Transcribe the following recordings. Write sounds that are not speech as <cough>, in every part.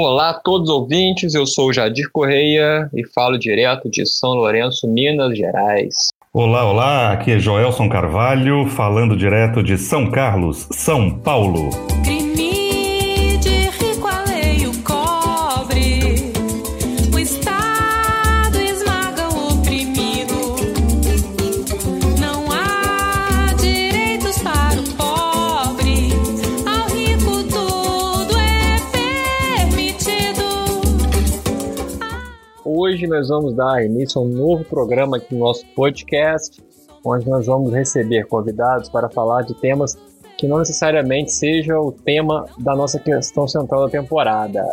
Olá a todos os ouvintes, eu sou Jadir Correia e falo direto de São Lourenço, Minas Gerais. Olá, olá, aqui é Joelson Carvalho, falando direto de São Carlos, São Paulo. Hoje nós vamos dar início a um novo programa aqui no nosso podcast, onde nós vamos receber convidados para falar de temas que não necessariamente seja o tema da nossa questão central da temporada.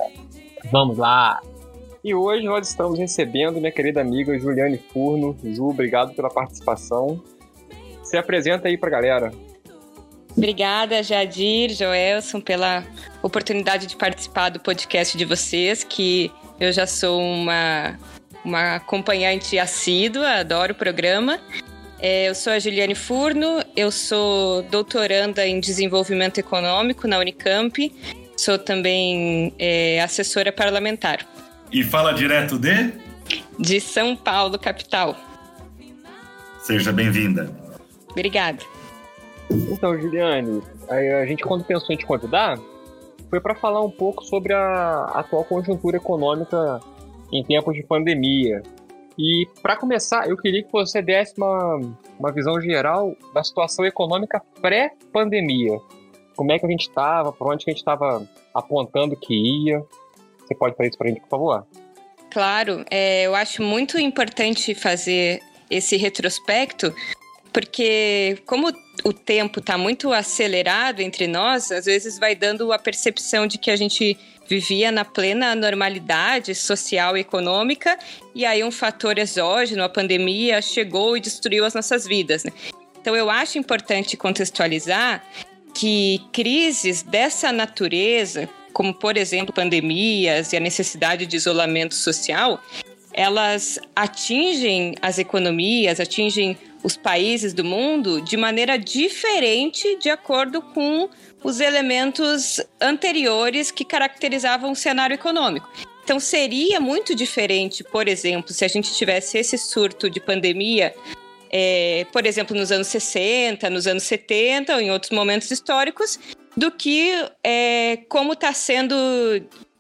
Vamos lá! E hoje nós estamos recebendo minha querida amiga Juliane Furno. Ju, obrigado pela participação. Se apresenta aí para a galera. Obrigada, Jadir, Joelson, pela oportunidade de participar do podcast de vocês, que eu já sou uma uma acompanhante assídua, adoro o programa. É, eu sou a Juliane Furno, eu sou doutoranda em desenvolvimento econômico na Unicamp, sou também é, assessora parlamentar. E fala direto de? De São Paulo, capital. Seja bem-vinda. Obrigada. Então, Juliane, a gente quando pensou em te convidar, foi para falar um pouco sobre a atual conjuntura econômica em tempos de pandemia. E para começar, eu queria que você desse uma, uma visão geral da situação econômica pré-pandemia. Como é que a gente estava, para onde que a gente estava apontando que ia. Você pode fazer isso para a gente, por favor? Claro, é, eu acho muito importante fazer esse retrospecto, porque como o tempo está muito acelerado entre nós, às vezes vai dando a percepção de que a gente vivia na plena normalidade social e econômica, e aí um fator exógeno, a pandemia, chegou e destruiu as nossas vidas. Né? Então eu acho importante contextualizar que crises dessa natureza, como por exemplo pandemias e a necessidade de isolamento social, elas atingem as economias, atingem os países do mundo de maneira diferente de acordo com os elementos anteriores que caracterizavam o cenário econômico. Então, seria muito diferente, por exemplo, se a gente tivesse esse surto de pandemia, é, por exemplo, nos anos 60, nos anos 70 ou em outros momentos históricos, do que é, como está sendo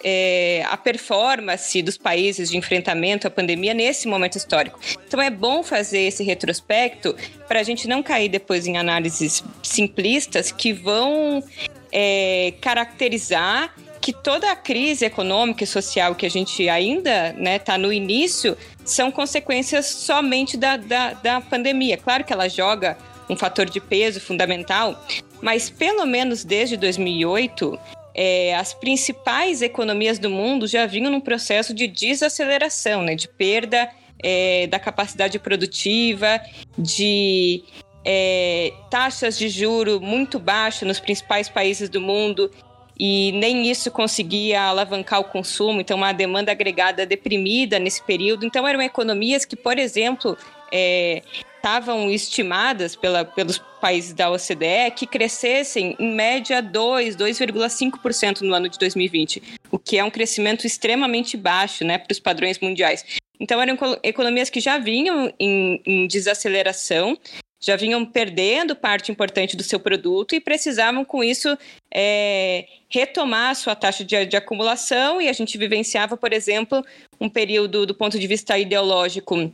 é, a performance dos países de enfrentamento à pandemia nesse momento histórico. Então é bom fazer esse retrospecto para a gente não cair depois em análises simplistas que vão é, caracterizar que toda a crise econômica e social que a gente ainda está né, tá no início são consequências somente da, da, da pandemia. Claro que ela joga um fator de peso fundamental, mas pelo menos desde 2008 é, as principais economias do mundo já vinham num processo de desaceleração, né, de perda é, da capacidade produtiva, de é, taxas de juro muito baixas nos principais países do mundo e nem isso conseguia alavancar o consumo, então uma demanda agregada deprimida nesse período. Então eram economias que, por exemplo, é, estavam estimadas pela, pelos países da OCDE que crescessem em média 2, 2,5% no ano de 2020, o que é um crescimento extremamente baixo né, para os padrões mundiais. Então, eram economias que já vinham em, em desaceleração, já vinham perdendo parte importante do seu produto e precisavam, com isso, é, retomar a sua taxa de, de, acumulação. E a gente vivenciava, por exemplo, um período, do ponto de vista ideológico,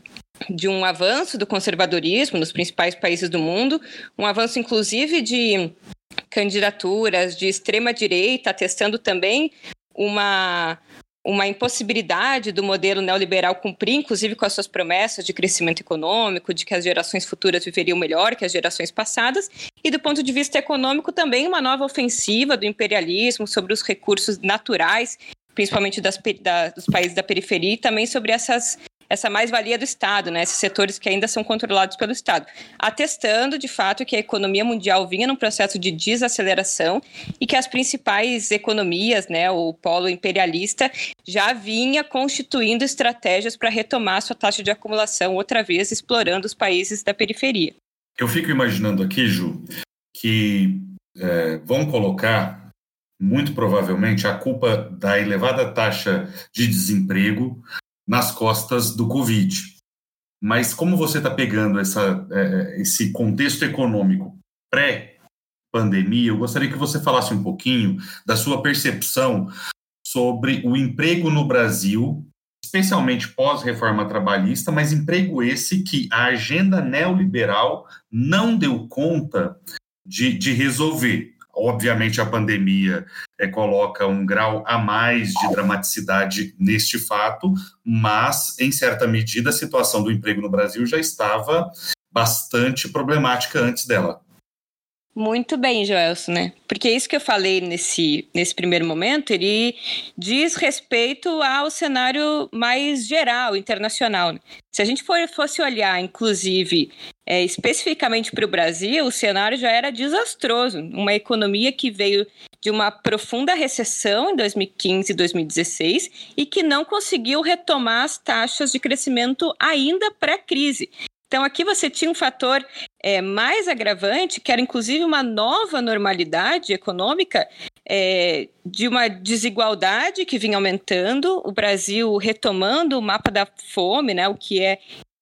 de um avanço do conservadorismo nos principais países do mundo, um avanço inclusive de candidaturas de extrema direita, testando também uma uma impossibilidade do modelo neoliberal cumprir, inclusive com as suas promessas de crescimento econômico, de que as gerações futuras viveriam melhor que as gerações passadas, e do ponto de vista econômico também uma nova ofensiva do imperialismo sobre os recursos naturais, principalmente das, da, dos países da periferia, e também sobre essas essa mais-valia do Estado, né, esses setores que ainda são controlados pelo Estado, atestando de fato que a economia mundial vinha num processo de desaceleração e que as principais economias, né, o polo imperialista, já vinha constituindo estratégias para retomar sua taxa de acumulação, outra vez explorando os países da periferia. Eu fico imaginando aqui, Ju, que é, vão colocar muito provavelmente, a culpa da elevada taxa de desemprego nas costas do Covid. Mas como você está pegando essa, é, esse contexto econômico pré-pandemia, eu gostaria que você falasse um pouquinho da sua percepção sobre o emprego no Brasil, especialmente pós-reforma trabalhista, mas emprego esse que a agenda neoliberal não deu conta de, de resolver. Obviamente, a pandemia é, coloca um grau a mais de dramaticidade neste fato, mas, em certa medida, a situação do emprego no Brasil já estava bastante problemática antes dela. Muito bem, Joelson, né? Porque isso que eu falei nesse, nesse primeiro momento, ele diz respeito ao cenário mais geral, internacional. Né? Se a gente for, fosse olhar, inclusive, é, especificamente para o Brasil, o cenário já era desastroso. Uma economia que veio de uma profunda recessão em 2015 e 2016 e que não conseguiu retomar as taxas de crescimento ainda pré-crise. Então, aqui você tinha um fator é, mais agravante, que era inclusive uma nova normalidade econômica é, de uma desigualdade que vinha aumentando, o Brasil retomando o mapa da fome, né, o que é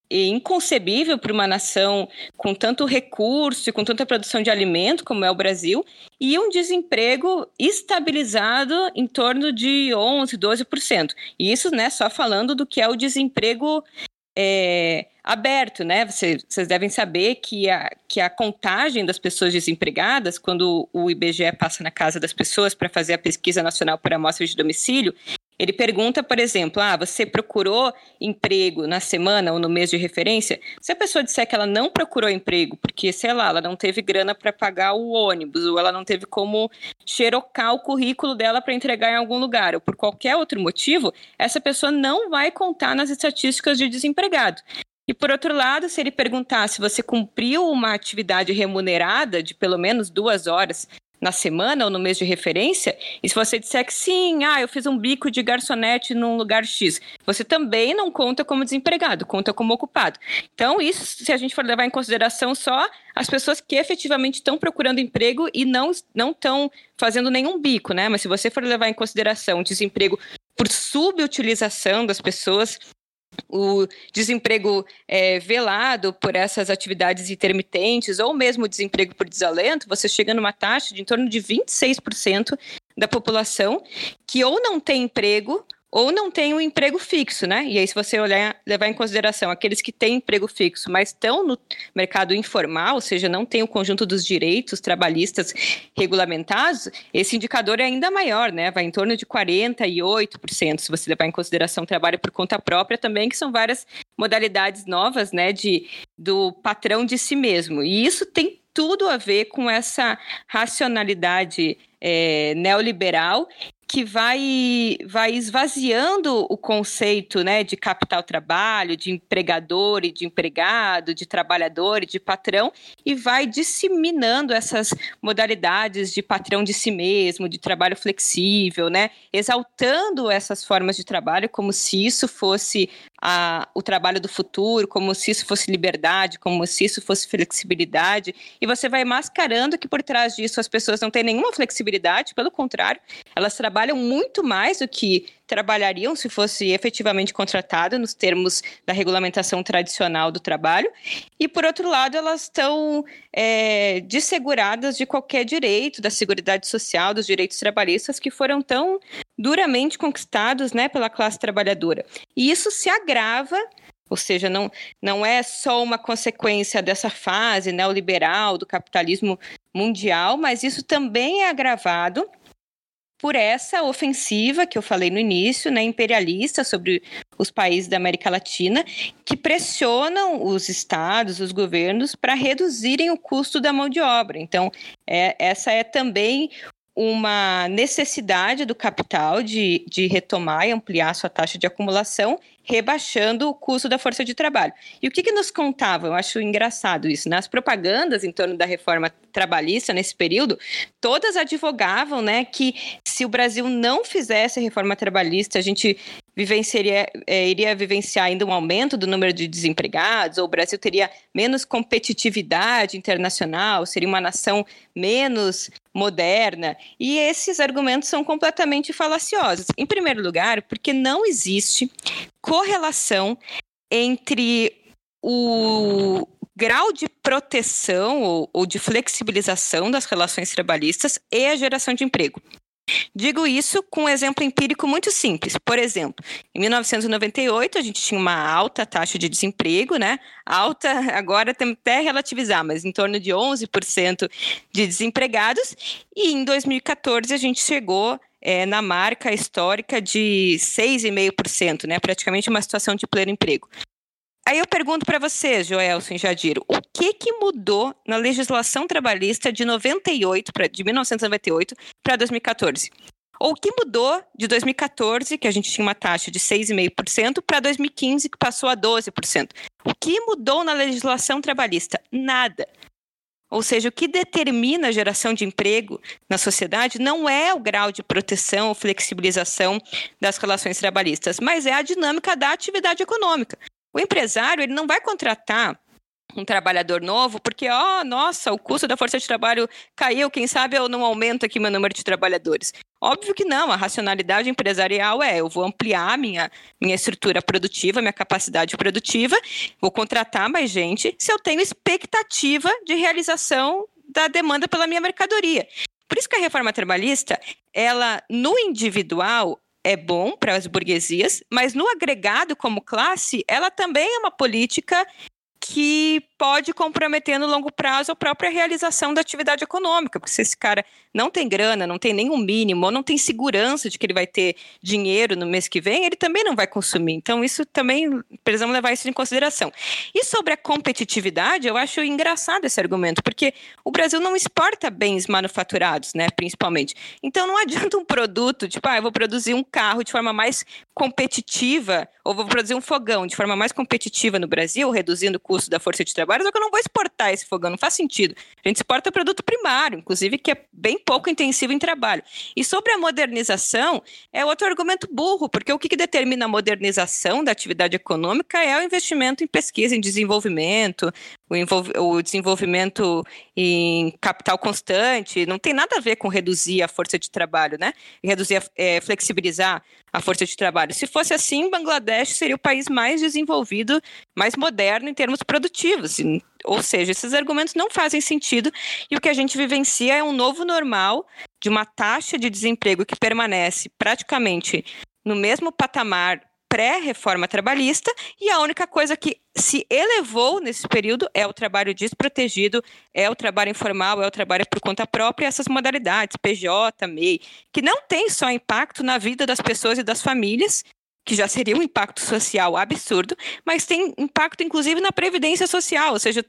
inconcebível para uma nação com tanto recurso e com tanta produção de alimento como é o Brasil, e um desemprego estabilizado em torno de 11, 12%. E isso né, só falando do que é o desemprego é, aberto, né? Vocês, vocês devem saber que a, que a contagem das pessoas desempregadas, quando o IBGE passa na casa das pessoas para fazer a pesquisa nacional por amostra de domicílio, ele pergunta, por exemplo, ah, você procurou emprego na semana ou no mês de referência? Se a pessoa disser que ela não procurou emprego porque, sei lá, ela não teve grana para pagar o ônibus ou ela não teve como xerocar o currículo dela para entregar em algum lugar ou por qualquer outro motivo, essa pessoa não vai contar nas estatísticas de desempregado. E por outro lado, se ele perguntar se você cumpriu uma atividade remunerada de pelo menos duas horas na semana ou no mês de referência, e se você disser que sim, ah, eu fiz um bico de garçonete num lugar X, você também não conta como desempregado, conta como ocupado. Então, isso, se a gente for levar em consideração só as pessoas que efetivamente estão procurando emprego e não estão fazendo nenhum bico, né? Mas se você for levar em consideração desemprego por subutilização das pessoas, o desemprego é, velado por essas atividades intermitentes ou mesmo desemprego por desalento, você chega numa taxa de em torno de 26% da população que ou não tem emprego ou não tem um emprego fixo, né? E aí, se você olhar, levar em consideração aqueles que têm emprego fixo, mas estão no mercado informal, ou seja, não têm o conjunto dos direitos trabalhistas regulamentados, esse indicador é ainda maior, né? Vai em torno de 48%, se você levar em consideração trabalho por conta própria também, que são várias modalidades novas, né, de, do patrão de si mesmo. E isso tem tudo a ver com essa racionalidade é, neoliberal que vai, vai esvaziando o conceito né, de capital-trabalho, de empregador e de empregado, de trabalhador e de patrão, e vai disseminando essas modalidades de patrão de si mesmo, de trabalho flexível, né, exaltando essas formas de trabalho como se isso fosse a, o trabalho do futuro, como se isso fosse liberdade, como se isso fosse flexibilidade, e você vai mascarando que por trás disso as pessoas não têm nenhuma flexibilidade, pelo contrário, elas trabalham trabalham muito mais do que trabalhariam se fosse efetivamente contratado nos termos da regulamentação tradicional do trabalho. E, por outro lado, elas estão é, desseguradas de qualquer direito da Seguridade Social, dos direitos trabalhistas que foram tão duramente conquistados né, pela classe trabalhadora. E isso se agrava ou seja, não, não é só uma consequência dessa fase neoliberal do capitalismo mundial, mas isso também é agravado por essa ofensiva que eu falei no início, né, imperialista sobre os países da América Latina, que pressionam os estados, os governos, para reduzirem o custo da mão de obra. Então, é, essa é também uma necessidade do capital de, de retomar e ampliar sua taxa de acumulação, rebaixando o custo da força de trabalho. E o que, que nos contavam? Eu acho engraçado isso. Nas né? propagandas em torno da reforma trabalhista nesse período, todas advogavam né, que se o Brasil não fizesse a reforma trabalhista, a gente vivenciaria, é, iria vivenciar ainda um aumento do número de desempregados, ou o Brasil teria menos competitividade internacional, seria uma nação menos moderna. E esses argumentos são completamente falaciosos. Em primeiro lugar, porque não existe correlação entre o grau de proteção ou, ou, de flexibilização das relações trabalhistas e a geração de emprego. Digo isso com um exemplo empírico muito simples. Por exemplo, em 1998 a gente tinha uma alta taxa de desemprego, né? Alta, agora tem até relativizar, mas em torno de 11% de desempregados. E em 2014 a gente chegou é, na marca histórica de 6,5%, né? Praticamente uma situação de pleno emprego. Aí eu pergunto para você, Joelson Jadiro, o que que mudou na legislação trabalhista de 98 pra, de 1998 para 2014? Ou o que mudou de 2014, que a gente tinha uma taxa de 6,5%, para 2015, que passou a 12%? O que mudou na legislação trabalhista? Nada. Ou seja, o que determina a geração de emprego na sociedade não é o grau de proteção ou flexibilização das relações trabalhistas, mas é a dinâmica da atividade econômica. O empresário ele não vai contratar um trabalhador novo, porque, ó, oh, nossa, o custo da força de trabalho caiu, quem sabe eu não aumento aqui meu número de trabalhadores. Óbvio que não, a racionalidade empresarial é, eu vou ampliar minha, minha estrutura produtiva, minha capacidade produtiva, vou contratar mais gente se eu tenho expectativa de realização da demanda pela minha mercadoria. Por isso que a reforma trabalhista, ela, no individual, é bom para as burguesias, mas no agregado como classe, ela também é uma política que pode comprometer no longo prazo a própria realização da atividade econômica, porque se esse cara não tem grana, não tem nenhum mínimo, ou não tem segurança de que ele vai ter dinheiro no mês que vem, ele também não vai consumir. Então, isso também precisamos levar isso em consideração. E sobre a competitividade, eu acho engraçado esse argumento, porque o Brasil não exporta bens manufaturados, né, principalmente. Então, não adianta um produto, tipo, ah, eu vou produzir um carro de forma mais competitiva, ou vou produzir um fogão de forma mais competitiva no Brasil, reduzindo o custo da força de trabalho, só que eu não vou exportar esse fogão, não faz sentido. A gente exporta produto primário, inclusive, que é bem pouco intensivo em trabalho. E sobre a modernização, é outro argumento burro, porque o que, que determina a modernização da atividade econômica é o investimento em pesquisa, em desenvolvimento, o, o desenvolvimento em capital constante, não tem nada a ver com reduzir a força de trabalho, né? Reduzir, é, flexibilizar a força de trabalho. Se fosse assim, Bangladesh seria o país mais desenvolvido, mais moderno em termos produtivos. Ou seja, esses argumentos não fazem sentido e o que a gente vivencia é um novo normal de uma taxa de desemprego que permanece praticamente no mesmo patamar pré-reforma trabalhista e a única coisa que se elevou nesse período é o trabalho desprotegido, é o trabalho informal, é o trabalho por conta própria, essas modalidades, PJ, MEI, que não tem só impacto na vida das pessoas e das famílias, que já seria um impacto social absurdo, mas tem impacto inclusive na previdência social, ou seja,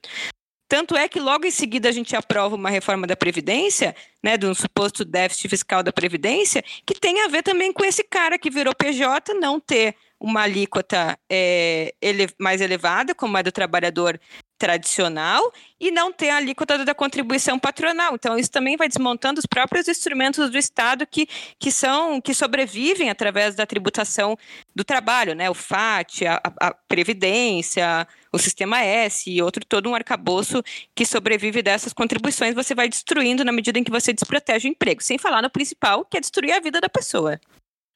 tanto é que logo em seguida a gente aprova uma reforma da Previdência, né, de um suposto déficit fiscal da Previdência, que tem a ver também com esse cara que virou PJ não ter uma alíquota é, ele, mais elevada, como é do trabalhador tradicional, e não ter a alíquota da contribuição patronal. Então, isso também vai desmontando os próprios instrumentos do Estado que, que são que sobrevivem através da tributação do trabalho, né? O FAT, a, a Previdência, o Sistema S e outro todo um arcabouço que sobrevive dessas contribuições, você vai destruindo na medida em que você desprotege o emprego, sem falar no principal, que é destruir a vida da pessoa.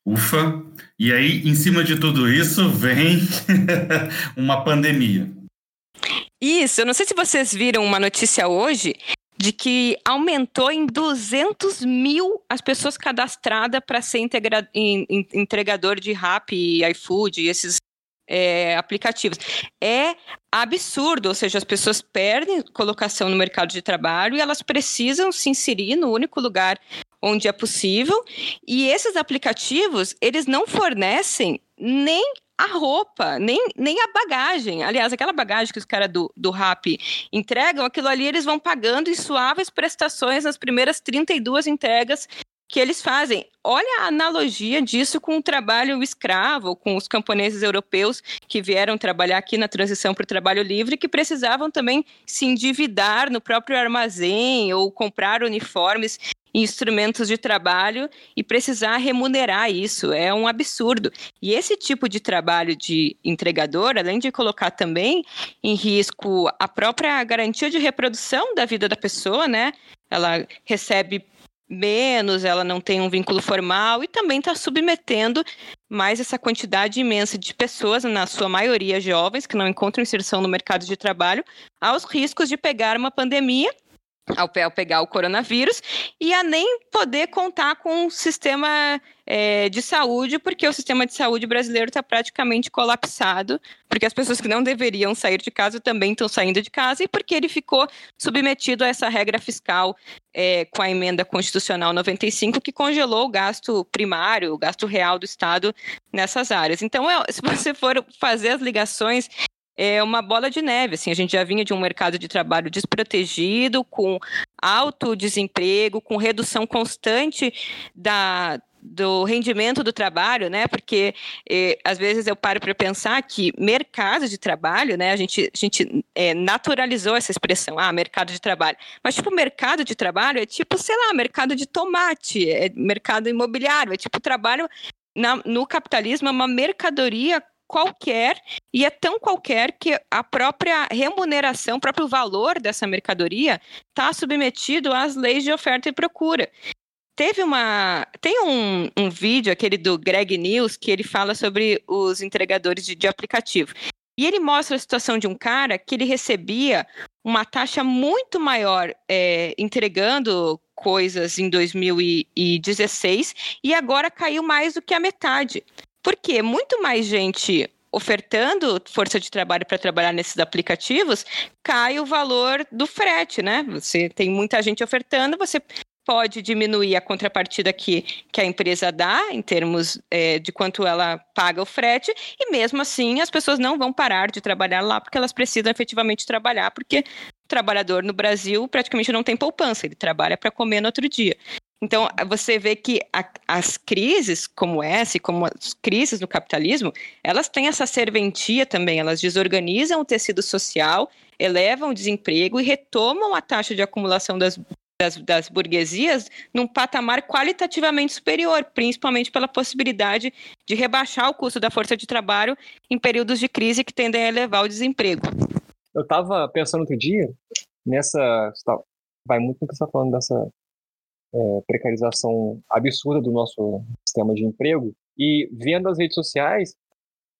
Ufa! E aí, em cima de tudo isso, vem <laughs> uma pandemia. Isso, eu não sei se vocês viram uma notícia hoje de que aumentou em 200 mil as pessoas cadastradas para ser integra entregador de rap e iFood e esses é, aplicativos. É absurdo, ou seja, as pessoas perdem colocação no mercado de trabalho e elas precisam se inserir no único lugar onde é possível. E esses aplicativos, eles não fornecem nem a roupa, nem, nem a bagagem. Aliás, aquela bagagem que os caras do, do RAP entregam, aquilo ali eles vão pagando em suaves prestações nas primeiras 32 entregas que eles fazem. Olha a analogia disso com o trabalho escravo, com os camponeses europeus que vieram trabalhar aqui na transição para o trabalho livre, que precisavam também se endividar no próprio armazém ou comprar uniformes instrumentos de trabalho e precisar remunerar isso. É um absurdo. E esse tipo de trabalho de entregador, além de colocar também em risco a própria garantia de reprodução da vida da pessoa, né? Ela recebe menos, ela não tem um vínculo formal e também está submetendo mais essa quantidade imensa de pessoas, na sua maioria jovens, que não encontram inserção no mercado de trabalho, aos riscos de pegar uma pandemia ao, pegar o coronavírus e a nem poder contar com um sistema é, de saúde, porque o sistema de saúde brasileiro está praticamente colapsado, porque as pessoas que não deveriam sair de casa também estão saindo de casa e porque ele ficou submetido a essa regra fiscal é, com a emenda constitucional 95 que congelou o gasto primário, o gasto real do Estado nessas áreas. Então, é, se você for fazer as ligações é uma bola de neve. Assim, a gente já vinha de um mercado de trabalho desprotegido, com alto desemprego, com redução constante da, do rendimento do trabalho, né? Porque eh, às vezes eu paro para pensar que mercado de trabalho, né? A gente, a gente eh, naturalizou essa expressão, ah, mercado de trabalho. Mas tipo mercado de trabalho é tipo, sei lá, mercado de tomate, é mercado imobiliário, é tipo trabalho na, no capitalismo é uma mercadoria qualquer e é tão qualquer que a própria remuneração, o próprio valor dessa mercadoria está submetido às leis de oferta e procura. Teve uma. Tem um, um vídeo, aquele do Greg News, que ele fala sobre os entregadores de, de aplicativo. E ele mostra a situação de um cara que ele recebia uma taxa muito maior é, entregando coisas em 2016 e agora caiu mais do que a metade. Porque muito mais gente ofertando força de trabalho para trabalhar nesses aplicativos, cai o valor do frete, né? Você tem muita gente ofertando, você pode diminuir a contrapartida que, que a empresa dá, em termos é, de quanto ela paga o frete, e mesmo assim as pessoas não vão parar de trabalhar lá porque elas precisam efetivamente trabalhar, porque o trabalhador no Brasil praticamente não tem poupança, ele trabalha para comer no outro dia. Então, você vê que a, as crises como essa, como as crises no capitalismo, elas têm essa serventia também, elas desorganizam o tecido social, elevam o desemprego e retomam a taxa de acumulação das, das, das burguesias num patamar qualitativamente superior, principalmente pela possibilidade de rebaixar o custo da força de trabalho em períodos de crise que tendem a elevar o desemprego. Eu estava pensando outro dia nessa. Vai muito no que você está falando dessa é, precarização absurda do nosso sistema de emprego e vendo as redes sociais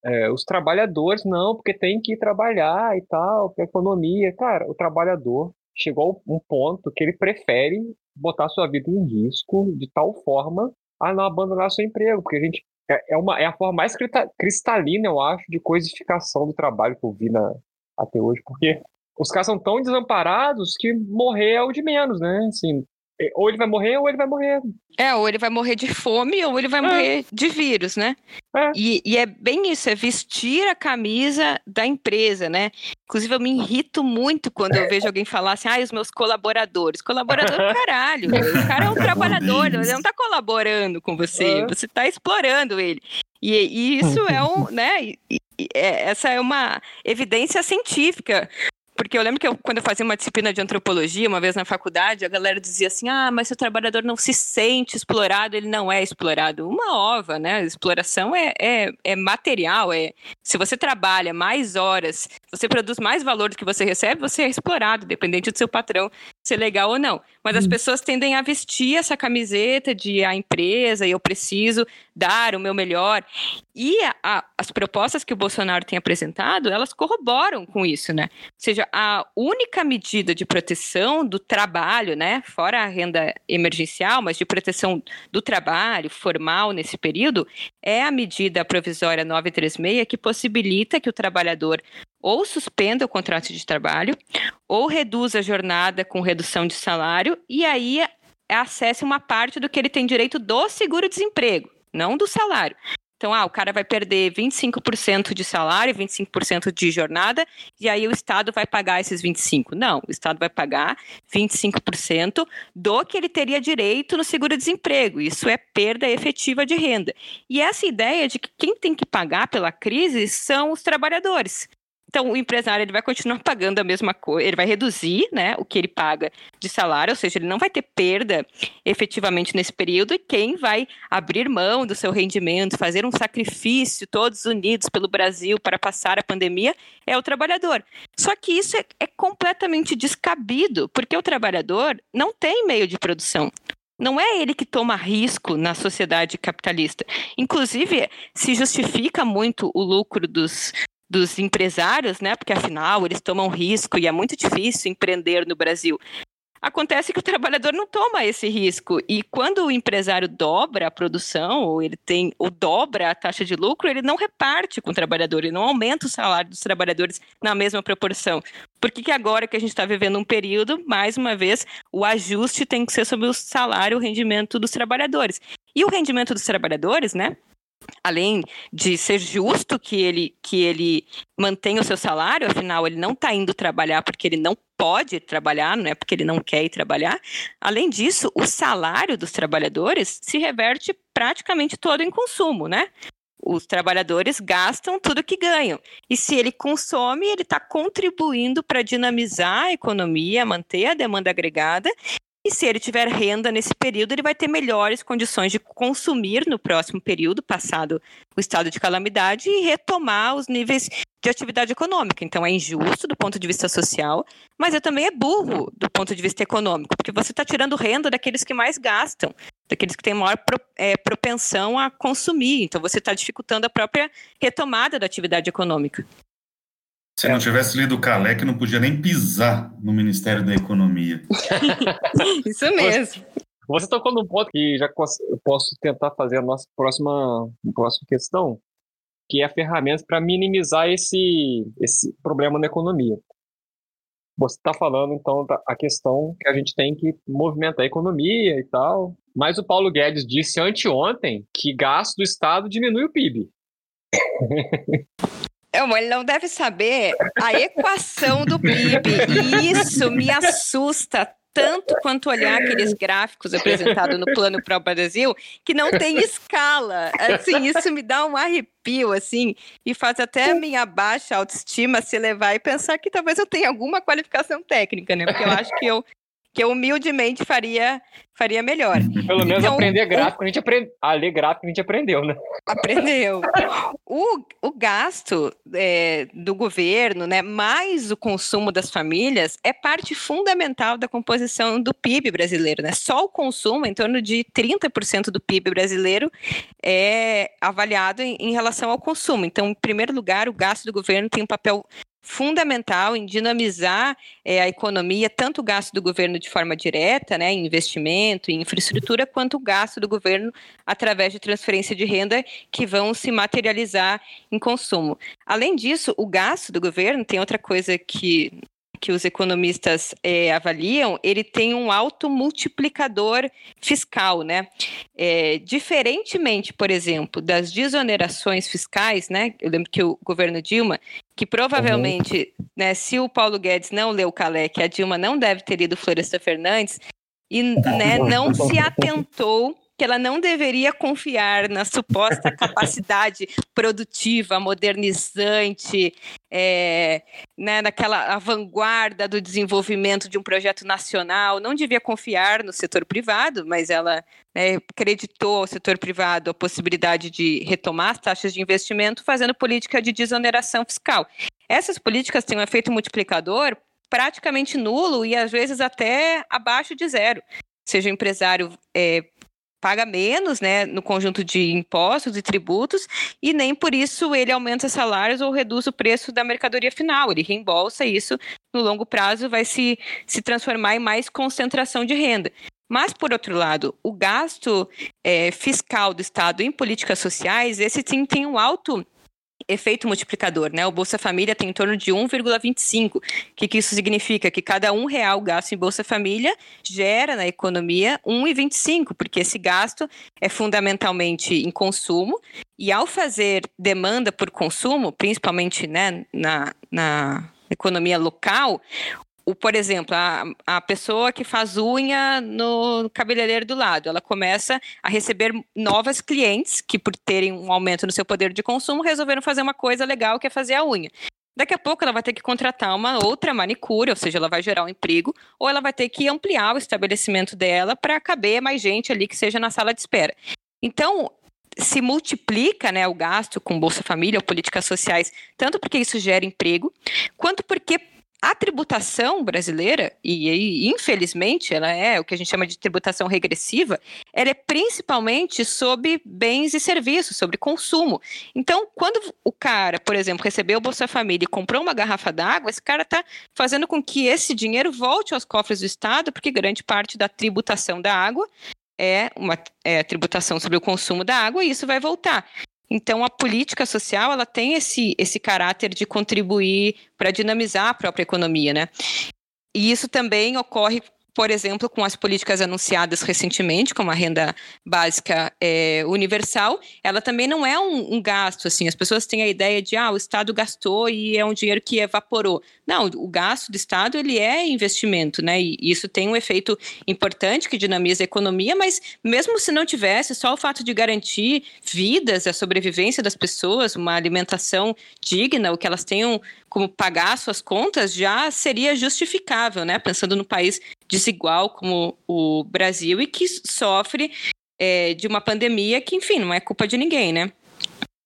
é, os trabalhadores não porque tem que trabalhar e tal porque a economia cara o trabalhador chegou a um ponto que ele prefere botar sua vida em risco de tal forma a não abandonar seu emprego porque a gente é, é uma é a forma mais cristalina eu acho de coisificação do trabalho que eu vi na, até hoje porque os caras são tão desamparados que morrer é o de menos, né? Assim, ou ele vai morrer ou ele vai morrer. É, ou ele vai morrer de fome ou ele vai é. morrer de vírus, né? É. E, e, é bem isso, é vestir a camisa da empresa, né? Inclusive, eu me irrito muito quando eu vejo alguém falar assim, ah, os meus colaboradores. Colaborador, caralho. O cara é um <laughs> trabalhador, ele não tá colaborando com você, é. você tá explorando ele. E, e isso é um, né? E, é, essa é uma evidência científica. Porque eu lembro que eu, quando eu fazia uma disciplina de antropologia, uma vez na faculdade, a galera dizia assim: ah, mas se o trabalhador não se sente explorado, ele não é explorado. Uma ova, né? Exploração é, é, é material. É, se você trabalha mais horas, você produz mais valor do que você recebe, você é explorado, dependente do seu patrão ser legal ou não. Mas as hum. pessoas tendem a vestir essa camiseta de a empresa e eu preciso dar o meu melhor. E a, a, as propostas que o Bolsonaro tem apresentado, elas corroboram com isso, né? Ou seja, a única medida de proteção do trabalho, né, fora a renda emergencial, mas de proteção do trabalho formal nesse período, é a medida provisória 936 que possibilita que o trabalhador ou suspenda o contrato de trabalho, ou reduza a jornada com redução de salário, e aí acesse uma parte do que ele tem direito do seguro-desemprego, não do salário. Então, ah, o cara vai perder 25% de salário, 25% de jornada, e aí o Estado vai pagar esses 25%. Não, o Estado vai pagar 25% do que ele teria direito no seguro-desemprego. Isso é perda efetiva de renda. E essa ideia de que quem tem que pagar pela crise são os trabalhadores. Então, o empresário ele vai continuar <laughs> pagando a mesma coisa, ele vai reduzir né, o que ele paga de salário, ou seja, ele não vai ter perda efetivamente nesse período, e quem vai abrir mão do seu rendimento, fazer um sacrifício todos unidos pelo Brasil para passar a pandemia é o trabalhador. Só que isso é, é completamente descabido, porque o trabalhador não tem meio de produção. Não é ele que toma risco na sociedade capitalista. Inclusive, se justifica muito o lucro dos, dos empresários, né? Porque afinal eles tomam risco e é muito difícil empreender no Brasil. Acontece que o trabalhador não toma esse risco e quando o empresário dobra a produção ou ele tem ou dobra a taxa de lucro, ele não reparte com o trabalhador, ele não aumenta o salário dos trabalhadores na mesma proporção. Por que, que agora que a gente está vivendo um período, mais uma vez, o ajuste tem que ser sobre o salário, o rendimento dos trabalhadores. E o rendimento dos trabalhadores, né? Além de ser justo que ele, que ele mantenha o seu salário, afinal, ele não está indo trabalhar porque ele não pode trabalhar, não é porque ele não quer ir trabalhar. Além disso, o salário dos trabalhadores se reverte praticamente todo em consumo, né? Os trabalhadores gastam tudo que ganham. E se ele consome, ele está contribuindo para dinamizar a economia, manter a demanda agregada e se ele tiver renda nesse período, ele vai ter melhores condições de consumir no próximo período, passado o estado de calamidade, e retomar os níveis de atividade econômica. Então é injusto do ponto de vista social, mas é também é burro do ponto de vista econômico, porque você está tirando renda daqueles que mais gastam, daqueles que têm maior pro, é, propensão a consumir. Então você está dificultando a própria retomada da atividade econômica. Se não tivesse lido o Calec, não podia nem pisar no Ministério da Economia. <laughs> Isso mesmo. Você tocou num ponto que já posso tentar fazer a nossa próxima, próxima questão, que é ferramentas para minimizar esse, esse problema na economia. Você está falando, então, da, a questão que a gente tem que movimentar a economia e tal. Mas o Paulo Guedes disse anteontem que gasto do Estado diminui o PIB. <laughs> ele não deve saber a equação do PIB. E isso me assusta tanto quanto olhar aqueles gráficos apresentados no Plano Pro Brasil, que não tem escala. Assim, isso me dá um arrepio, assim, e faz até a minha baixa autoestima se levar e pensar que talvez eu tenha alguma qualificação técnica, né? Porque eu acho que eu que eu humildemente faria, faria melhor. Pelo menos então, aprender gráfico, a gente aprende, a ler gráfico a gente aprendeu, né? Aprendeu. o, o gasto é, do governo, né, mais o consumo das famílias, é parte fundamental da composição do PIB brasileiro. Né? Só o consumo, em torno de 30% do PIB brasileiro, é avaliado em, em relação ao consumo. Então, em primeiro lugar, o gasto do governo tem um papel fundamental em dinamizar é, a economia, tanto o gasto do governo de forma direta, né, em investimento, em infraestrutura, quanto o gasto do governo através de transferência de renda que vão se materializar em consumo. Além disso, o gasto do governo tem outra coisa que que os economistas é, avaliam, ele tem um alto multiplicador fiscal, né? É, diferentemente, por exemplo, das desonerações fiscais, né? Eu lembro que o governo Dilma, que provavelmente, uhum. né, se o Paulo Guedes não leu o Calec, a Dilma não deve ter lido Floresta Fernandes, e né, não se atentou que ela não deveria confiar na suposta <laughs> capacidade produtiva, modernizante, é, né, naquela vanguarda do desenvolvimento de um projeto nacional, não devia confiar no setor privado, mas ela né, acreditou ao setor privado a possibilidade de retomar as taxas de investimento fazendo política de desoneração fiscal. Essas políticas têm um efeito multiplicador praticamente nulo e às vezes até abaixo de zero. Seja o empresário é, paga menos né, no conjunto de impostos e tributos, e nem por isso ele aumenta salários ou reduz o preço da mercadoria final. Ele reembolsa isso, no longo prazo vai se, se transformar em mais concentração de renda. Mas, por outro lado, o gasto é, fiscal do Estado em políticas sociais, esse sim tem um alto efeito multiplicador, né? O Bolsa Família tem em torno de 1,25. O que, que isso significa? Que cada um real gasto em Bolsa Família gera na economia 1,25, porque esse gasto é fundamentalmente em consumo, e ao fazer demanda por consumo, principalmente né, na, na economia local, o, por exemplo, a, a pessoa que faz unha no cabeleireiro do lado, ela começa a receber novas clientes que, por terem um aumento no seu poder de consumo, resolveram fazer uma coisa legal que é fazer a unha. Daqui a pouco ela vai ter que contratar uma outra manicure, ou seja, ela vai gerar um emprego, ou ela vai ter que ampliar o estabelecimento dela para caber mais gente ali que seja na sala de espera. Então, se multiplica né, o gasto com Bolsa Família ou políticas sociais, tanto porque isso gera emprego, quanto porque a tributação brasileira, e, infelizmente ela é o que a gente chama de tributação regressiva, ela é principalmente sobre bens e serviços, sobre consumo. Então, quando o cara, por exemplo, recebeu o Bolsa Família e comprou uma garrafa d'água, esse cara está fazendo com que esse dinheiro volte aos cofres do Estado, porque grande parte da tributação da água é uma é, tributação sobre o consumo da água e isso vai voltar. Então, a política social ela tem esse, esse caráter de contribuir para dinamizar a própria economia, né? E isso também ocorre por exemplo, com as políticas anunciadas recentemente, como a renda básica é, universal, ela também não é um, um, gasto, assim, as pessoas têm a ideia de, ah, o Estado gastou e é um dinheiro que evaporou. Não, o gasto do Estado, ele é investimento, né, e isso tem um efeito importante que dinamiza a economia, mas mesmo se não tivesse, só o fato de garantir vidas, a sobrevivência das pessoas, uma alimentação digna, o que elas tenham como pagar suas contas, já seria justificável, né? Pensando no país desigual como o Brasil e que sofre é, de uma pandemia que, enfim, não é culpa de ninguém, né?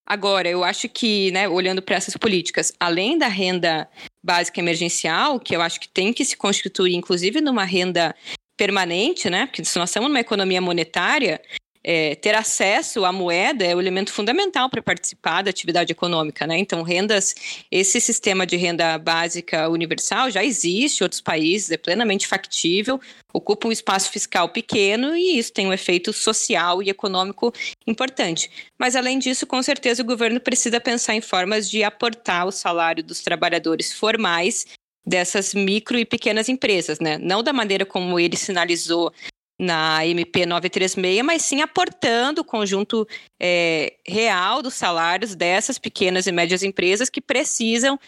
Agora, eu acho que, né, olhando para essas políticas, além da renda básica emergencial, que eu acho que tem que se constituir, inclusive, numa renda permanente, né? Porque se nós estamos numa economia monetária, é, ter acesso à moeda é o elemento fundamental para participar da atividade econômica, né? Então, rendas, esse sistema de renda básica universal já existe em outros países, é plenamente factível, ocupa um espaço fiscal pequeno e isso tem um efeito social e econômico importante. Mas, além disso, com certeza o governo precisa pensar em formas de aportar o salário dos trabalhadores formais dessas micro e pequenas empresas, né? Não da maneira como ele sinalizou na MP 936, mas sim aportando o conjunto é, real dos salários dessas pequenas e médias empresas que precisam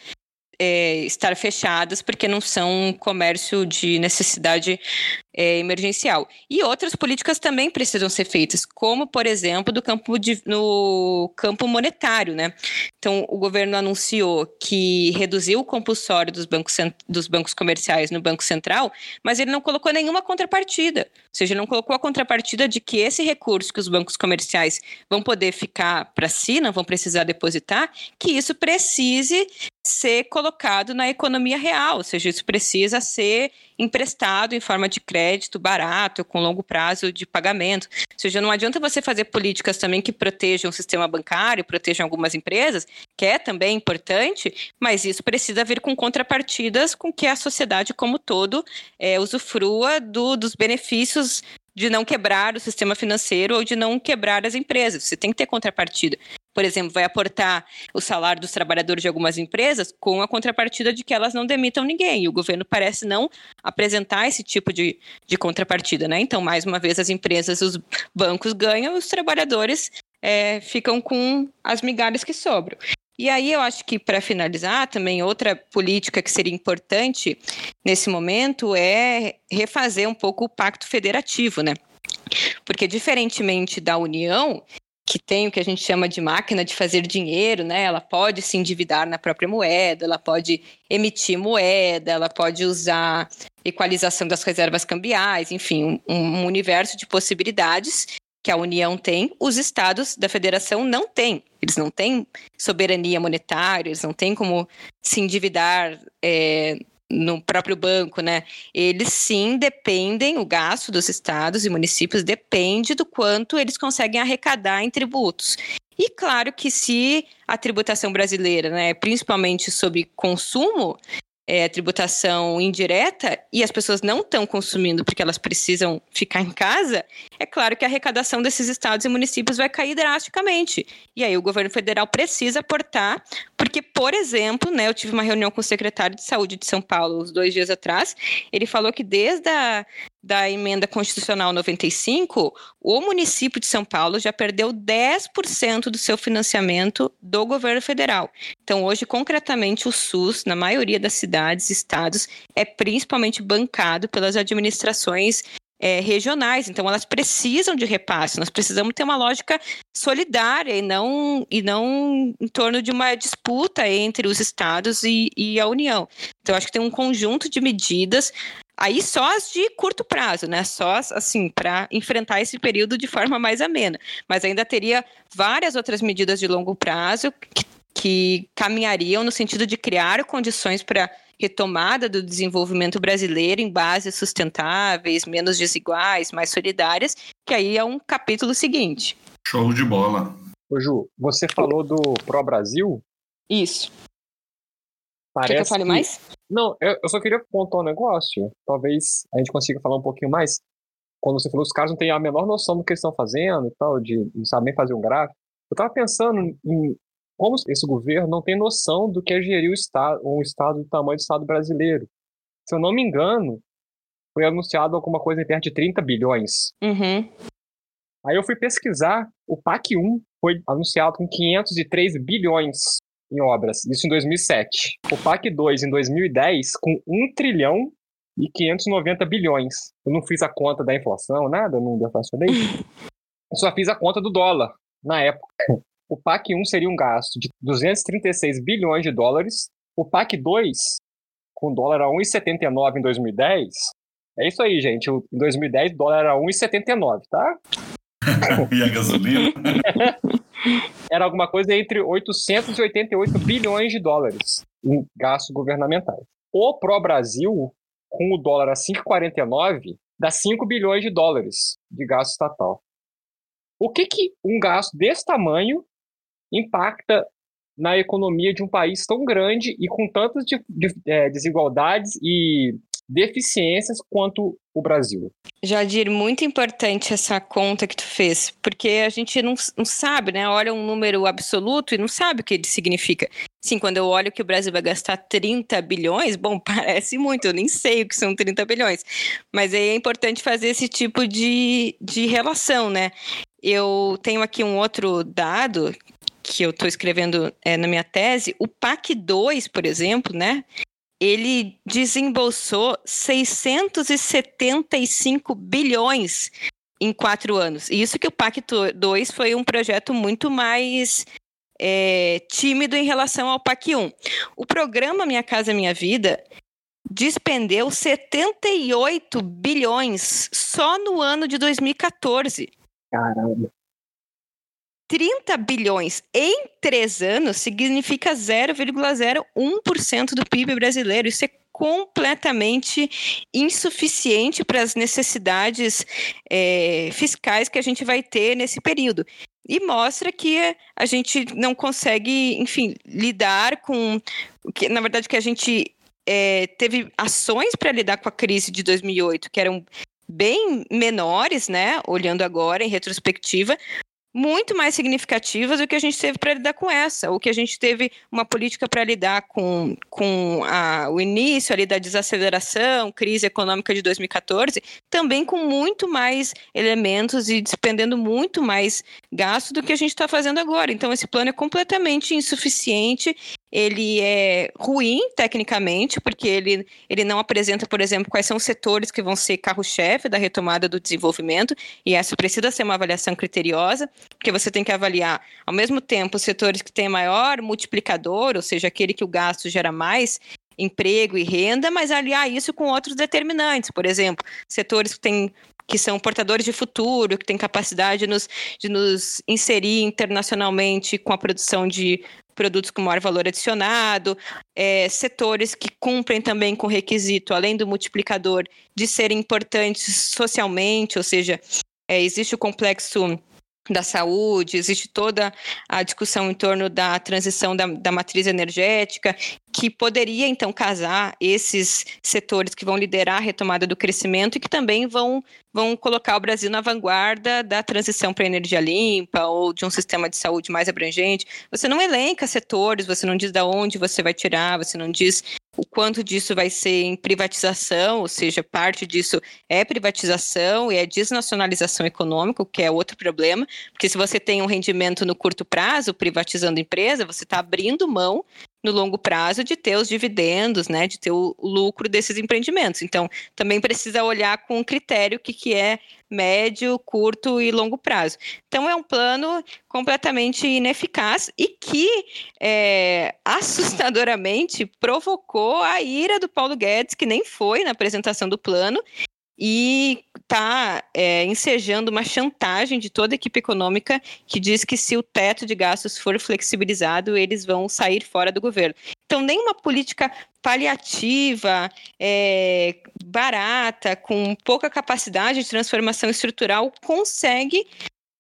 é, estar fechadas porque não são um comércio de necessidade é, emergencial. E outras políticas também precisam ser feitas, como, por exemplo, do campo de, no campo monetário. Né? Então, o governo anunciou que reduziu o compulsório dos bancos, dos bancos comerciais no Banco Central, mas ele não colocou nenhuma contrapartida. Ou seja, não colocou a contrapartida de que esse recurso que os bancos comerciais vão poder ficar para si, não vão precisar depositar, que isso precise ser colocado na economia real, ou seja, isso precisa ser emprestado em forma de crédito barato, com longo prazo de pagamento. Ou seja, não adianta você fazer políticas também que protejam o sistema bancário, protejam algumas empresas, que é também importante, mas isso precisa vir com contrapartidas com que a sociedade como todo é, usufrua do, dos benefícios de não quebrar o sistema financeiro ou de não quebrar as empresas. Você tem que ter contrapartida por exemplo, vai aportar o salário dos trabalhadores de algumas empresas com a contrapartida de que elas não demitam ninguém. E o governo parece não apresentar esse tipo de, de contrapartida, né? Então, mais uma vez, as empresas, os bancos ganham, os trabalhadores é, ficam com as migalhas que sobram. E aí eu acho que, para finalizar, também outra política que seria importante nesse momento é refazer um pouco o pacto federativo, né? Porque, diferentemente da União, que tem o que a gente chama de máquina de fazer dinheiro, né? Ela pode se endividar na própria moeda, ela pode emitir moeda, ela pode usar equalização das reservas cambiais, enfim, um, um universo de possibilidades que a União tem, os estados da federação não têm. Eles não têm soberania monetária, eles não têm como se endividar é, no próprio banco, né? Eles sim dependem, o gasto dos estados e municípios depende do quanto eles conseguem arrecadar em tributos. E claro que se a tributação brasileira, né, principalmente sobre consumo, é, tributação indireta e as pessoas não estão consumindo porque elas precisam ficar em casa, é claro que a arrecadação desses estados e municípios vai cair drasticamente. E aí o governo federal precisa aportar, porque, por exemplo, né, eu tive uma reunião com o secretário de saúde de São Paulo uns dois dias atrás, ele falou que desde a da emenda constitucional 95, o município de São Paulo já perdeu 10% do seu financiamento do governo federal. Então, hoje, concretamente, o SUS, na maioria das cidades e estados, é principalmente bancado pelas administrações é, regionais, então elas precisam de repasse, nós precisamos ter uma lógica solidária e não, e não em torno de uma disputa entre os estados e, e a União. Então, acho que tem um conjunto de medidas Aí só as de curto prazo, né? Só assim, para enfrentar esse período de forma mais amena. Mas ainda teria várias outras medidas de longo prazo que, que caminhariam no sentido de criar condições para retomada do desenvolvimento brasileiro em bases sustentáveis, menos desiguais, mais solidárias, que aí é um capítulo seguinte. Show de bola. Ô Ju, você falou do Pro Brasil? Isso. Parece Quer que eu fale mais? Não, eu só queria pontuar um negócio. Talvez a gente consiga falar um pouquinho mais. Quando você falou, os caras não têm a menor noção do que eles estão fazendo e tal, de não sabem fazer um gráfico. Eu tava pensando em como esse governo não tem noção do que é gerir o estado, um estado do tamanho do estado brasileiro. Se eu não me engano, foi anunciado alguma coisa em perto de 30 bilhões. Uhum. Aí eu fui pesquisar, o PAC 1 foi anunciado com 503 bilhões em obras, isso em 2007. O PAC 2 em 2010 com 1 trilhão e 590 bilhões. Eu não fiz a conta da inflação, nada, não deflacionei. <laughs> Eu só fiz a conta do dólar na época. O PAC 1 seria um gasto de 236 bilhões de dólares. O PAC 2, com dólar a 1,79 em 2010, é isso aí, gente. Em 2010, o dólar era 1,79, tá? <laughs> e a gasolina? <laughs> era alguma coisa entre 888 bilhões de dólares em gastos governamentais. O Pro Brasil, com o dólar a 5,49, dá 5 bilhões de dólares de gasto estatal. O que, que um gasto desse tamanho impacta na economia de um país tão grande e com tantas de, de, é, desigualdades e deficiências quanto o Brasil. Jadir, muito importante essa conta que tu fez, porque a gente não, não sabe, né? Olha um número absoluto e não sabe o que ele significa. Sim, quando eu olho que o Brasil vai gastar 30 bilhões, bom, <laughs> parece muito, eu nem sei o que são 30 bilhões. Mas aí é importante fazer esse tipo de, de relação, né? Eu tenho aqui um outro dado que eu estou escrevendo é, na minha tese, o PAC 2, por exemplo, né? Ele desembolsou 675 bilhões em quatro anos. E isso que o PAC 2 foi um projeto muito mais é, tímido em relação ao PAC 1. O programa Minha Casa Minha Vida despendeu 78 bilhões só no ano de 2014. Caramba. 30 bilhões em três anos significa 0,01% do PIB brasileiro. Isso é completamente insuficiente para as necessidades é, fiscais que a gente vai ter nesse período. E mostra que a gente não consegue, enfim, lidar com. Que, na verdade, que a gente é, teve ações para lidar com a crise de 2008, que eram bem menores, né? Olhando agora em retrospectiva, muito mais significativas do que a gente teve para lidar com essa, ou que a gente teve uma política para lidar com, com a, o início ali da desaceleração, crise econômica de 2014, também com muito mais elementos e despendendo muito mais gasto do que a gente está fazendo agora. Então, esse plano é completamente insuficiente ele é ruim tecnicamente, porque ele, ele não apresenta, por exemplo, quais são os setores que vão ser carro-chefe da retomada do desenvolvimento, e essa precisa ser uma avaliação criteriosa, porque você tem que avaliar, ao mesmo tempo, os setores que têm maior multiplicador, ou seja, aquele que o gasto gera mais emprego e renda, mas aliar isso com outros determinantes, por exemplo, setores que têm que são portadores de futuro, que têm capacidade de nos, de nos inserir internacionalmente com a produção de produtos com maior valor adicionado, é, setores que cumprem também com o requisito, além do multiplicador, de serem importantes socialmente, ou seja, é, existe o complexo da saúde, existe toda a discussão em torno da transição da, da, matriz energética, que poderia então casar esses setores que vão liderar a retomada do crescimento e que também vão, vão colocar o Brasil na vanguarda da transição para energia limpa ou de um sistema de saúde mais abrangente. Você não elenca setores, você não diz de onde você vai tirar, você não diz o quanto disso vai ser em privatização, ou seja, parte disso é privatização e é desnacionalização econômica, que é outro problema, porque se você tem um rendimento no curto prazo, privatizando empresa, você está abrindo mão no longo prazo de ter os dividendos, né, de ter o lucro desses empreendimentos. Então, também precisa olhar com critério o que, que é médio, curto e longo prazo. Então, é um plano completamente ineficaz e que é, assustadoramente provocou a ira do Paulo Guedes, que nem foi na apresentação do plano, e está é, ensejando uma chantagem de toda a equipe econômica que diz que se o teto de gastos for flexibilizado, eles vão sair fora do governo. Então, nenhuma política paliativa, é, barata, com pouca capacidade de transformação estrutural, consegue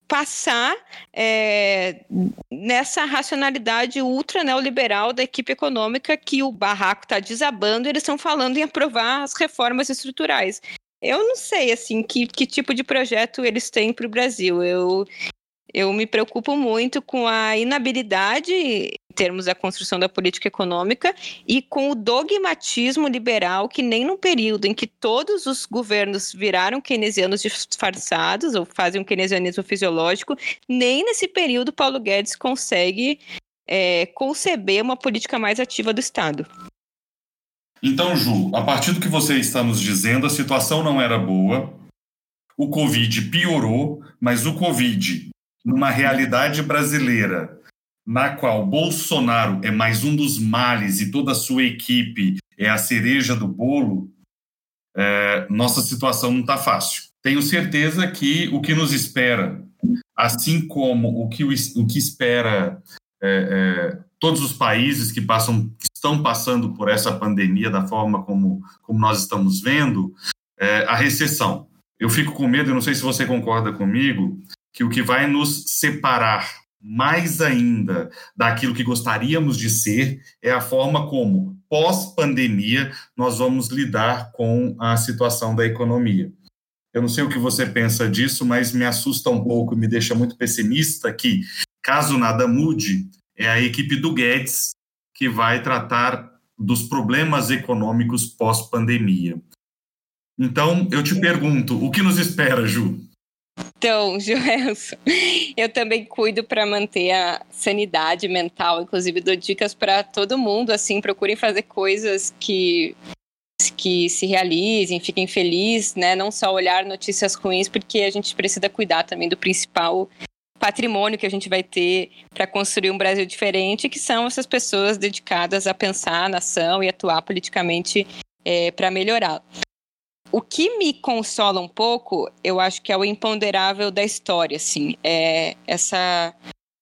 passar é, nessa racionalidade ultra neoliberal da equipe econômica que o barraco está desabando, eles estão falando em aprovar as reformas estruturais. Eu não sei, assim, que, que tipo de projeto eles têm para o Brasil. Eu, eu me preocupo muito com a inabilidade em termos da construção da política econômica e com o dogmatismo liberal que nem no período em que todos os governos viraram keynesianos disfarçados ou fazem um keynesianismo fisiológico, nem nesse período Paulo Guedes consegue é, conceber uma política mais ativa do Estado. Então, Ju, a partir do que você está nos dizendo, a situação não era boa, o Covid piorou, mas o Covid, numa realidade brasileira, na qual Bolsonaro é mais um dos males e toda a sua equipe é a cereja do bolo, é, nossa situação não está fácil. Tenho certeza que o que nos espera, assim como o que, o, o que espera é, é, todos os países que passam, que estão passando por essa pandemia da forma como, como nós estamos vendo, é, a recessão. Eu fico com medo, eu não sei se você concorda comigo, que o que vai nos separar mais ainda daquilo que gostaríamos de ser é a forma como, pós-pandemia, nós vamos lidar com a situação da economia. Eu não sei o que você pensa disso, mas me assusta um pouco, me deixa muito pessimista que Caso nada mude, é a equipe do Guedes que vai tratar dos problemas econômicos pós-pandemia. Então, eu te pergunto, o que nos espera, Ju? Então, <laughs> Joelson, eu também cuido para manter a sanidade mental, inclusive dou dicas para todo mundo, assim, procurem fazer coisas que que se realizem, fiquem felizes, né? Não só olhar notícias ruins, porque a gente precisa cuidar também do principal patrimônio que a gente vai ter para construir um Brasil diferente, que são essas pessoas dedicadas a pensar a nação e atuar politicamente é, para melhorar. O que me consola um pouco, eu acho que é o imponderável da história, assim, é essa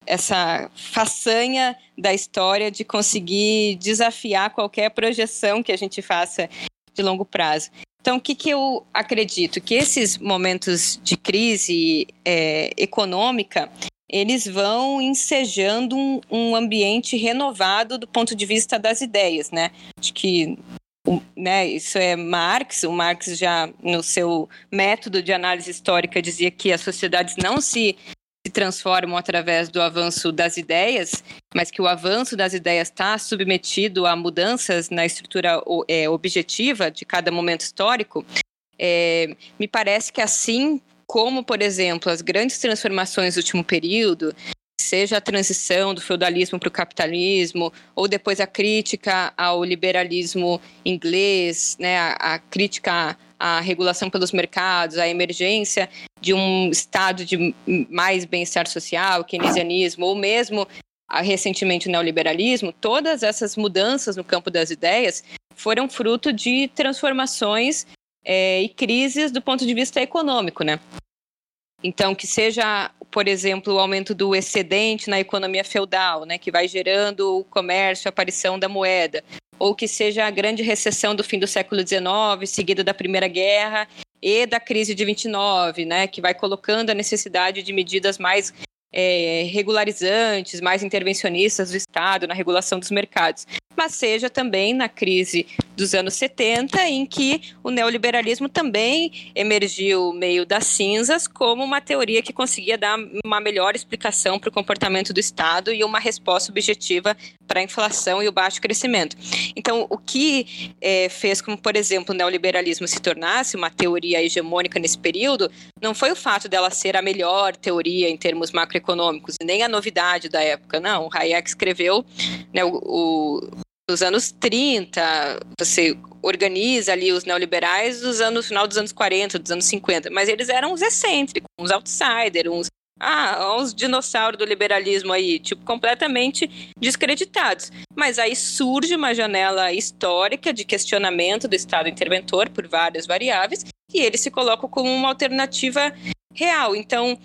essa façanha da história de conseguir desafiar qualquer projeção que a gente faça de longo prazo. Então, o que, que eu acredito? Que esses momentos de crise é, econômica, eles vão ensejando um, um, ambiente renovado do ponto de vista das ideias, né? Acho que né, isso é Marx, o Marx já no seu método de análise histórica dizia que as sociedades não se se transformam através do avanço das ideias, mas que o avanço das ideias está submetido a mudanças na estrutura é, objetiva de cada momento histórico, é, me parece que assim como, por exemplo, as grandes transformações do último período, seja a transição do feudalismo para o capitalismo, ou depois a crítica ao liberalismo inglês, né, a, a crítica à regulação pelos mercados, a emergência de um estado de mais bem-estar social, keynesianismo, ou mesmo recentemente o neoliberalismo, todas essas mudanças no campo das ideias foram fruto de transformações é, e crises do ponto de vista econômico, né? Então, que seja, por exemplo, o aumento do excedente na economia feudal, né, que vai gerando o comércio, a aparição da moeda, ou que seja a grande recessão do fim do século XIX, seguida da Primeira Guerra e da crise de 29, né, que vai colocando a necessidade de medidas mais é, regularizantes, mais intervencionistas do Estado na regulação dos mercados. Mas seja também na crise dos anos 70, em que o neoliberalismo também emergiu meio das cinzas como uma teoria que conseguia dar uma melhor explicação para o comportamento do Estado e uma resposta objetiva para a inflação e o baixo crescimento. Então, o que é, fez com, por exemplo, o neoliberalismo se tornasse uma teoria hegemônica nesse período não foi o fato dela ser a melhor teoria em termos macroeconômicos, nem a novidade da época, não. O Hayek escreveu né, o, o dos anos 30, você organiza ali os neoliberais dos anos, no final dos anos 40, dos anos 50, mas eles eram uns excêntricos, uns outsiders, uns ah, uns dinossauros do liberalismo aí, tipo, completamente descreditados. Mas aí surge uma janela histórica de questionamento do Estado interventor por várias variáveis, e ele se coloca como uma alternativa real. Então,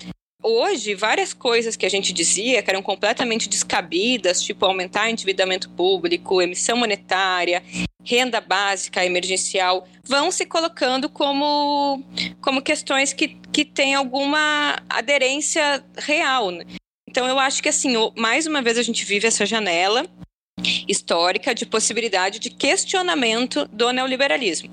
hoje, várias coisas que a gente dizia que eram completamente descabidas, tipo aumentar endividamento público, emissão monetária, renda básica emergencial, vão se colocando como, como questões que, que têm alguma aderência real. Né? Então, eu acho que, assim, mais uma vez a gente vive essa janela histórica de possibilidade de questionamento do neoliberalismo.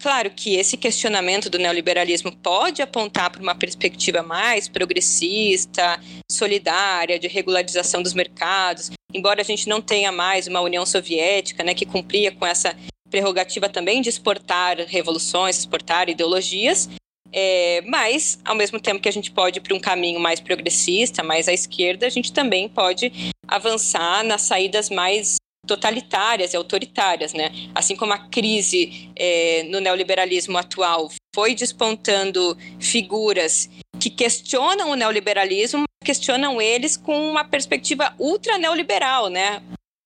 Claro que esse questionamento do neoliberalismo pode apontar para uma perspectiva mais progressista, solidária, de regularização dos mercados, embora a gente não tenha mais uma União Soviética, né, que cumpria com essa prerrogativa também de exportar revoluções, exportar ideologias, é, mas, ao mesmo tempo que a gente pode ir para um caminho mais progressista, mais à esquerda, a gente também pode avançar nas saídas mais totalitárias e autoritárias, né? Assim como a crise é, no neoliberalismo atual foi despontando figuras que questionam o neoliberalismo, questionam eles com uma perspectiva ultra neoliberal, né?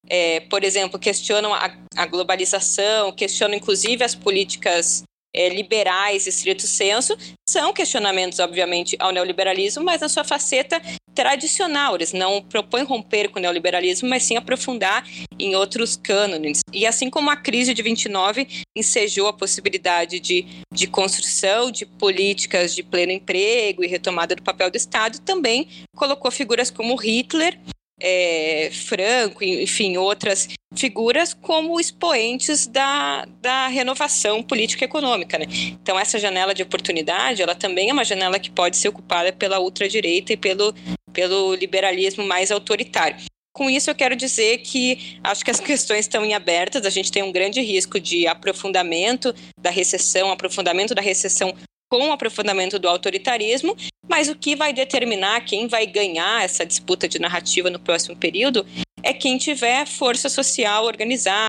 É, por exemplo, questionam a, a, globalização, questionam inclusive as políticas é, liberais, estrito senso, são questionamentos, obviamente, ao neoliberalismo, mas na sua faceta tradicional. Eles não propõem romper com o neoliberalismo, mas sim aprofundar em outros cânones. E assim como a crise de 29 ensejou a possibilidade de, de construção de políticas de pleno emprego e retomada do papel do Estado, também colocou figuras como Hitler é, Franco, enfim, outras figuras como expoentes da, da renovação política econômica. Né? Então, essa janela de oportunidade, ela também é uma janela que pode ser ocupada pela ultradireita e pelo, pelo liberalismo mais autoritário. Com isso, eu quero dizer que acho que as <laughs> questões estão em abertas. A gente tem um grande risco de aprofundamento da recessão, aprofundamento da recessão com o aprofundamento do autoritarismo, mas o que vai determinar quem vai ganhar essa disputa de narrativa no próximo período é quem tiver força social organizada,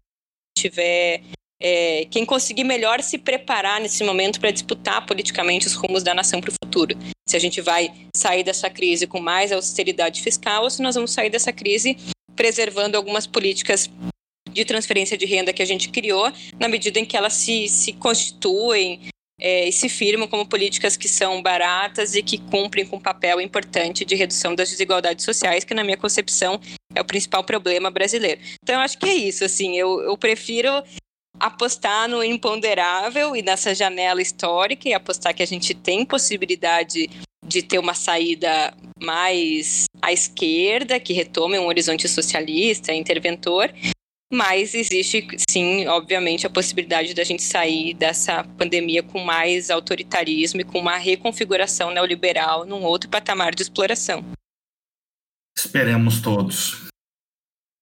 tiver é, quem conseguir melhor se preparar nesse momento para disputar politicamente os rumos da nação para o futuro. Se a gente vai sair dessa crise com mais austeridade fiscal ou se nós vamos sair dessa crise preservando algumas políticas de transferência de renda que a gente criou, na medida em que elas se, se constituem é, e se firmam como políticas que são baratas e que cumprem com um papel importante de redução das desigualdades sociais, que na minha concepção é o principal problema brasileiro. Então eu acho que é isso, assim, eu, eu prefiro apostar no imponderável e nessa janela histórica e apostar que a gente tem possibilidade de ter uma saída mais à esquerda, que retome um horizonte socialista, interventor, mas existe, sim, obviamente, a possibilidade da gente sair dessa pandemia com mais autoritarismo e com uma reconfiguração neoliberal num outro patamar de exploração. Esperemos todos.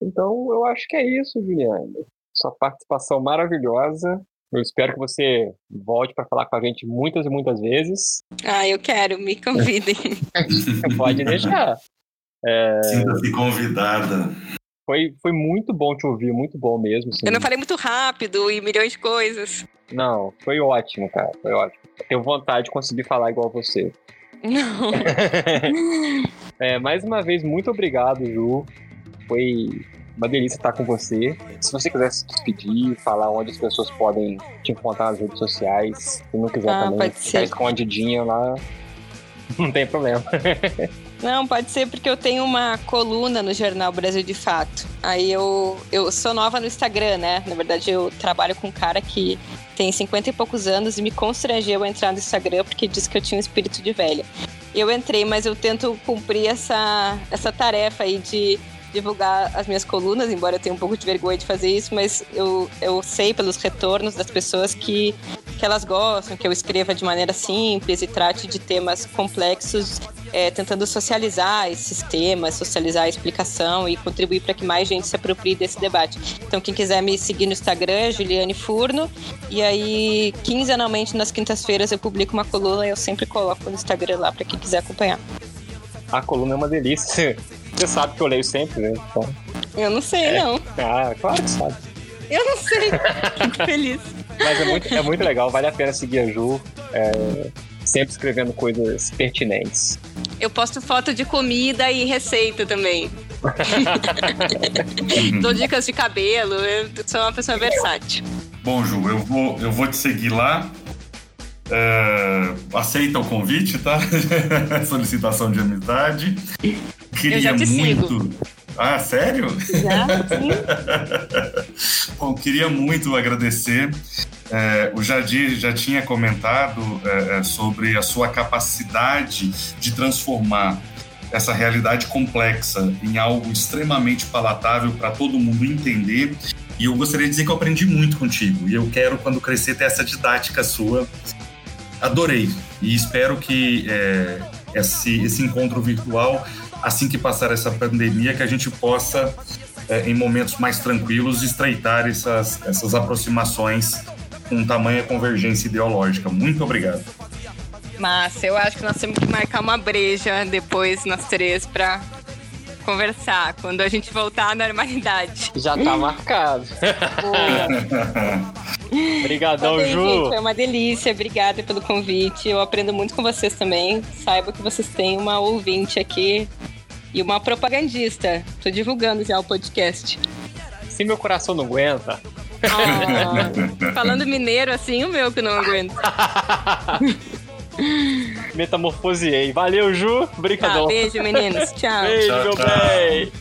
Então, eu acho que é isso, Juliana. Sua participação maravilhosa. Eu espero que você volte para falar com a gente muitas e muitas vezes. Ah, eu quero, me convidem. <laughs> Pode deixar. É... Sinta-se convidada. Foi, foi muito bom te ouvir, muito bom mesmo. Assim. Eu não falei muito rápido e milhões de coisas. Não, foi ótimo, cara. Foi ótimo. Tenho vontade de conseguir falar igual você. Não. <laughs> é, mais uma vez, muito obrigado, Ju. Foi uma delícia estar com você. Se você quiser se despedir, falar onde as pessoas podem te encontrar nas redes sociais, se não quiser ah, também ficar escondidinha lá, <laughs> não tem problema. <laughs> Não, pode ser porque eu tenho uma coluna no jornal Brasil de Fato. Aí eu, eu sou nova no Instagram, né? Na verdade, eu trabalho com um cara que tem 50 e poucos anos e me constrangeu a entrar no Instagram porque disse que eu tinha um espírito de velha. Eu entrei, mas eu tento cumprir essa, essa tarefa aí de divulgar as minhas colunas, embora eu tenha um pouco de vergonha de fazer isso, mas eu, eu sei pelos retornos das pessoas que, que elas gostam, que eu escreva de maneira simples e trate de temas complexos, é, tentando socializar esses temas, socializar a explicação e contribuir para que mais gente se aproprie desse debate. Então, quem quiser me seguir no Instagram é Juliane Furno, e aí, quinzenalmente, nas quintas-feiras, eu publico uma coluna e eu sempre coloco no Instagram lá para quem quiser acompanhar. A coluna é uma delícia. Você sabe que eu leio sempre, né? Então... Eu não sei, é. não. Ah, claro que sabe. Eu não sei. <laughs> Fico feliz. Mas é muito, é muito legal, vale a pena seguir a Ju. É, sempre escrevendo coisas pertinentes. Eu posto foto de comida e receita também. <laughs> Dou dicas de cabelo, eu sou uma pessoa versátil. Bom, Ju, eu vou, eu vou te seguir lá. É, aceita o convite, tá? <laughs> Solicitação de amizade. Queria eu já te muito. Sigo. Ah, sério? Já, sim. <laughs> Bom, queria muito agradecer. É, o Jadir já tinha comentado é, sobre a sua capacidade de transformar essa realidade complexa em algo extremamente palatável para todo mundo entender. E eu gostaria de dizer que eu aprendi muito contigo. E eu quero, quando crescer, ter essa didática sua adorei e espero que é, esse, esse encontro virtual, assim que passar essa pandemia, que a gente possa, é, em momentos mais tranquilos, estreitar essas, essas aproximações com tamanha convergência ideológica. Muito obrigado. Massa, eu acho que nós temos que marcar uma breja depois, nós três, para conversar quando a gente voltar à normalidade. Já tá marcado. <laughs> Obrigadão, Ju. Gente, foi uma delícia. Obrigada pelo convite. Eu aprendo muito com vocês também. Saiba que vocês têm uma ouvinte aqui e uma propagandista. Tô divulgando já o podcast. Se meu coração não aguenta. Falando mineiro assim, o meu que não aguento. Metamorfoseei. Valeu, Ju. Brincadão. Ah, beijo, meninos. Tchau. Beijo, tchau, meu tchau. bem.